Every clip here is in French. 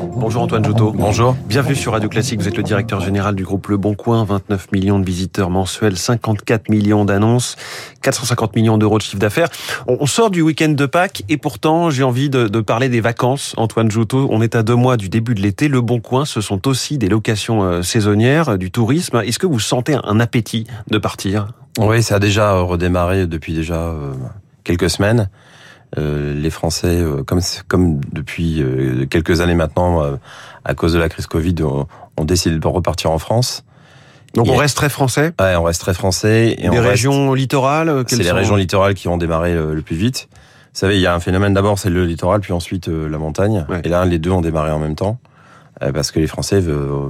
Bonjour Antoine Joutot. Bonjour. Bienvenue sur Radio Classique. Vous êtes le directeur général du groupe Le Bon Coin. 29 millions de visiteurs mensuels, 54 millions d'annonces, 450 millions d'euros de chiffre d'affaires. On sort du week-end de Pâques et pourtant j'ai envie de, parler des vacances. Antoine Joutot, on est à deux mois du début de l'été. Le Bon Coin, ce sont aussi des locations euh, saisonnières, du tourisme. Est-ce que vous sentez un appétit de partir? Oui, ça a déjà redémarré depuis déjà euh, quelques semaines. Euh, les Français, euh, comme comme depuis euh, quelques années maintenant, à cause de la crise Covid, ont, décidé de repartir en France. Donc on reste très français? Ouais, on reste très français. Et Des régions littorales. C'est les régions littorales qui ont démarré le, plus vite. Vous savez, il y a un phénomène d'abord, c'est le littoral, puis ensuite la montagne. Et là, les deux ont démarré en même temps parce que les Français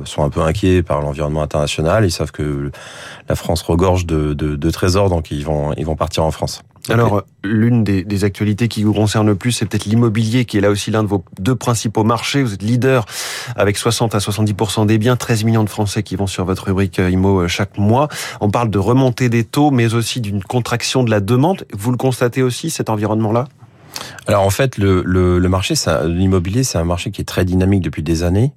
sont un peu inquiets par l'environnement international. Ils savent que la France regorge de, de, de trésors, donc ils vont, ils vont partir en France. Alors, l'une des, des, actualités qui vous concerne le plus, c'est peut-être l'immobilier, qui est là aussi l'un de vos deux principaux marchés. Vous êtes leader avec 60 à 70% des biens, 13 millions de Français qui vont sur votre rubrique euh, IMO euh, chaque mois. On parle de remontée des taux, mais aussi d'une contraction de la demande. Vous le constatez aussi, cet environnement-là? Alors en fait, le, le, le marché, l'immobilier, c'est un marché qui est très dynamique depuis des années.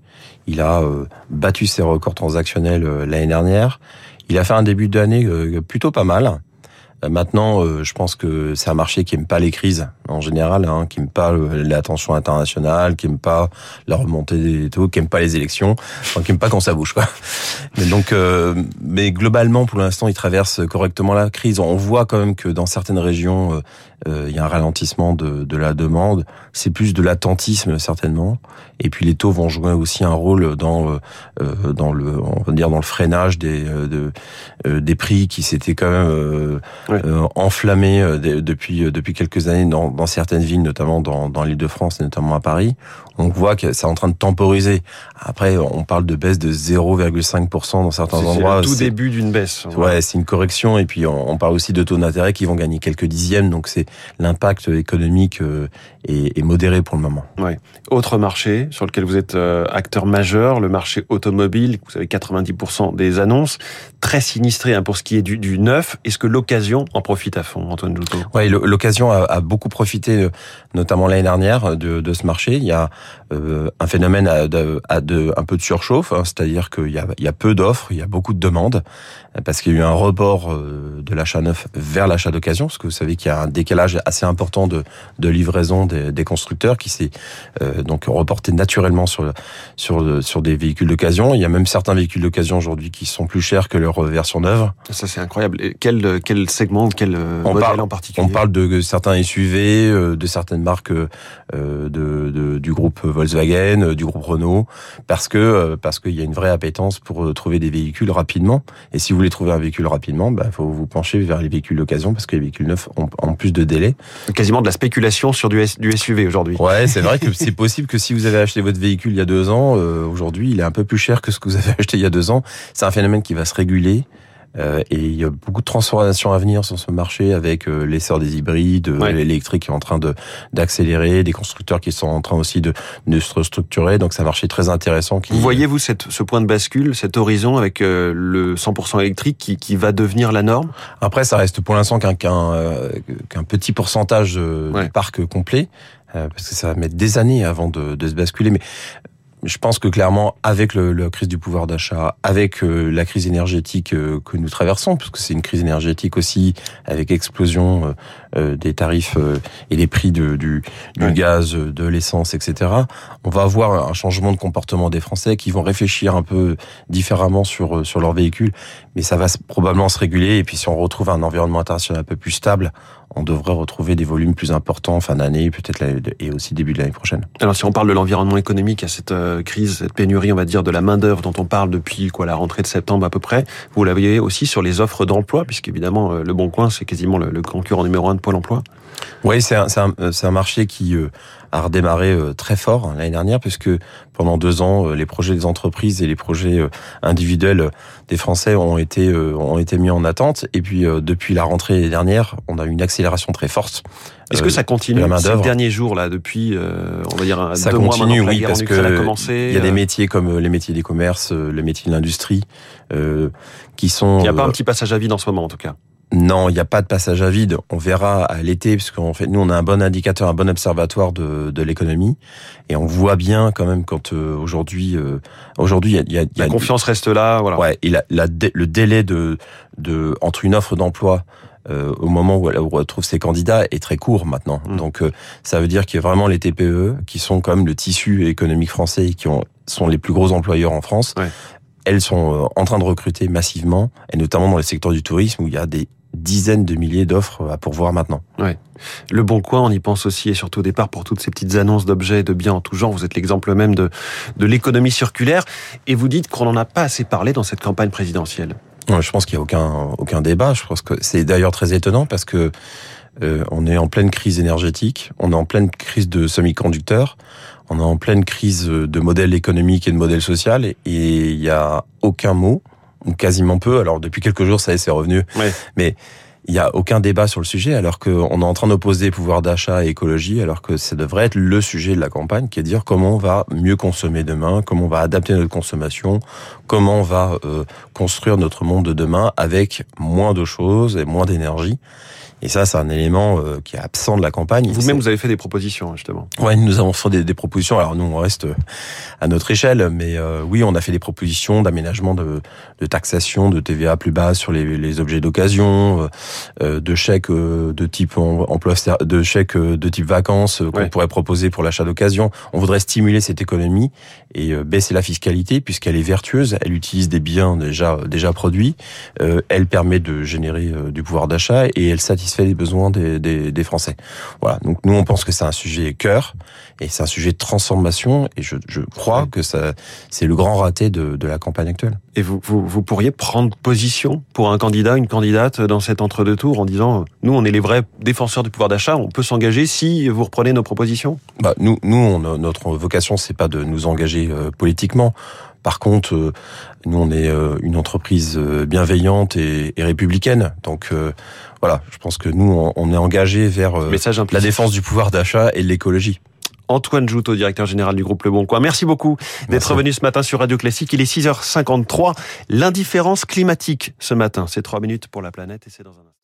Il a euh, battu ses records transactionnels l'année dernière. Il a fait un début d'année plutôt pas mal. Euh, maintenant, euh, je pense que c'est un marché qui aime pas les crises en général, hein, qui aime pas l'attention internationale, qui aime pas la remontée des taux, qui aime pas les élections, enfin, qui aime pas quand ça bouge. Quoi. Mais donc, euh, mais globalement, pour l'instant, il traverse correctement la crise. On voit quand même que dans certaines régions, il y a un ralentissement de, de la demande. C'est plus de l'attentisme certainement. Et puis les taux vont jouer aussi un rôle dans dans le on va dire dans le freinage des de, des prix qui s'étaient quand même euh, enflammé euh, depuis euh, depuis quelques années dans, dans certaines villes, notamment dans, dans l'Île-de-France et notamment à Paris. On voit que c'est en train de temporiser. Après, on parle de baisse de 0,5% dans certains endroits. C'est le tout début d'une baisse. Ouais, c'est une correction. Et puis, on, parle aussi de taux d'intérêt qui vont gagner quelques dixièmes. Donc, c'est l'impact économique est, est, modéré pour le moment. Ouais. Autre marché sur lequel vous êtes acteur majeur, le marché automobile. Vous avez 90% des annonces. Très sinistré hein, pour ce qui est du, neuf. Est-ce que l'occasion en profite à fond, Antoine Douto. Oui, l'occasion a, beaucoup profité, euh, notamment l'année dernière, de, ce marché. Il y a euh, un phénomène de, un peu de surchauffe, hein, c'est-à-dire qu'il y a, peu d'offres, il y a beaucoup de demandes, parce qu'il y a eu un report euh, de l'achat neuf vers l'achat d'occasion, parce que vous savez qu'il y a un décalage assez important de, de livraison des, constructeurs qui s'est donc reporté naturellement sur, sur, sur des véhicules d'occasion. Il y a même certains véhicules d'occasion aujourd'hui qui sont plus chers que leur version neuve. Ça c'est incroyable. quel, quel segment ou quel euh, on modèle parle, en particulier On parle de certains SUV, euh, de certaines marques euh, de, de, du groupe Volkswagen, du groupe Renault, parce que parce qu'il y a une vraie appétence pour trouver des véhicules rapidement. Et si vous voulez trouver un véhicule rapidement, il bah, faut vous pencher vers les véhicules d'occasion parce que les véhicules neufs ont, en plus de délai. Quasiment de la spéculation sur du, du SUV aujourd'hui. Ouais, c'est vrai que c'est possible que si vous avez acheté votre véhicule il y a deux ans, aujourd'hui il est un peu plus cher que ce que vous avez acheté il y a deux ans. C'est un phénomène qui va se réguler. Euh, et il y a beaucoup de transformations à venir sur ce marché avec euh, l'essor des hybrides, euh, l'électrique qui est en train de d'accélérer, des constructeurs qui sont en train aussi de, de se restructurer. Donc c'est un marché très intéressant. Qui... Vous voyez vous cette, ce point de bascule, cet horizon avec le 100% électrique qui, qui va devenir la norme? Après, ça reste pour l'instant qu'un qu'un petit pourcentage du parc complet parce que ça va mettre des années avant de, de se basculer. Mais je pense que clairement, avec le, la crise du pouvoir d'achat, avec euh, la crise énergétique euh, que nous traversons, puisque c'est une crise énergétique aussi, avec explosion euh, des tarifs et des prix de, du, du gaz, de l'essence, etc., on va avoir un changement de comportement des Français qui vont réfléchir un peu différemment sur sur leurs véhicules, mais ça va probablement se réguler. Et puis, si on retrouve un environnement international un peu plus stable, on devrait retrouver des volumes plus importants en fin d'année, peut-être et aussi début de l'année prochaine. Alors, si on parle de l'environnement économique, à cette euh, crise, cette pénurie, on va dire, de la main-d'œuvre dont on parle depuis quoi, la rentrée de septembre à peu près, vous l'avez aussi sur les offres d'emploi, puisqu'évidemment, euh, le Bon Coin, c'est quasiment le, concurrent numéro un de Pôle emploi. Oui, c'est un, un, un, marché qui euh, a redémarré très fort l'année dernière, puisque pendant deux ans, les projets des entreprises et les projets individuels des Français ont été ont été mis en attente. Et puis depuis la rentrée dernière, on a eu une accélération très forte. Est-ce que ça continue ces derniers jours là depuis on va dire ça deux continue mois oui parce que il y a des métiers comme les métiers des commerces, les métiers de l'industrie qui sont il n'y a pas un petit passage à vide en ce moment en tout cas. Non, il n'y a pas de passage à vide. On verra à l'été, parce qu'en fait, nous, on a un bon indicateur, un bon observatoire de, de l'économie, et on voit bien quand même quand euh, aujourd'hui, euh, aujourd'hui, il y a, y a, la confiance reste là, voilà. Ouais, et la, la, le délai de, de entre une offre d'emploi euh, au moment où elle, retrouve ses candidats est très court maintenant. Mmh. Donc, ça veut dire qu'il y a vraiment les TPE qui sont comme le tissu économique français et qui ont, sont les plus gros employeurs en France. Ouais elles sont en train de recruter massivement, et notamment dans les secteurs du tourisme où il y a des dizaines de milliers d'offres à pourvoir maintenant. Ouais. Le Bon Coin, on y pense aussi et surtout au départ pour toutes ces petites annonces d'objets et de biens en tout genre. Vous êtes l'exemple même de, de l'économie circulaire et vous dites qu'on n'en a pas assez parlé dans cette campagne présidentielle. Je pense qu'il n'y a aucun, aucun débat. Je pense que c'est d'ailleurs très étonnant parce que euh, on est en pleine crise énergétique, on est en pleine crise de semi-conducteurs, on est en pleine crise de modèle économique et de modèle social et il n'y a aucun mot ou quasiment peu. Alors depuis quelques jours, ça y est, c'est revenu. Mais il n'y a aucun débat sur le sujet, alors qu'on est en train d'opposer pouvoir d'achat et écologie, alors que ça devrait être le sujet de la campagne, qui est de dire comment on va mieux consommer demain, comment on va adapter notre consommation, comment on va euh, construire notre monde de demain avec moins de choses et moins d'énergie. Et ça, c'est un élément euh, qui est absent de la campagne. Vous-même, vous avez fait des propositions, justement. Oui, nous avons fait des, des, propositions. Alors nous, on reste euh, à notre échelle, mais euh, oui, on a fait des propositions d'aménagement de, de, taxation de TVA plus bas sur les, les objets d'occasion, de chèques de type emploi, de chèques de type vacances qu'on pourrait proposer pour l'achat d'occasion. On voudrait stimuler cette économie et baisser la fiscalité puisqu'elle est vertueuse. Elle utilise des biens déjà déjà produits. elle permet de générer du pouvoir d'achat et elle satisfait satisfait les besoins des, des, des, Français. Voilà. Donc nous, on pense que c'est un sujet cœur et c'est un sujet de transformation. Et je, je crois que ça, c'est le grand raté de, de, la campagne actuelle. Et vous, vous, vous, pourriez prendre position pour un candidat, une candidate dans cet entre-deux tours en disant, nous, on est les vrais défenseurs du pouvoir d'achat. On peut s'engager si vous reprenez nos propositions? Bah nous, nous, on, notre vocation, c'est pas de nous engager euh, politiquement. Par contre, euh, nous, on est euh, une entreprise bienveillante et, et républicaine. Donc, voilà, je pense que nous, on est engagé vers euh, la défense du pouvoir d'achat et de l'écologie. Antoine Joutot, directeur général du groupe Le Bon Coin. Merci beaucoup d'être venu ce matin sur Radio Classique. Il est 6h53. L'indifférence climatique ce matin. C'est trois minutes pour la planète et c'est dans un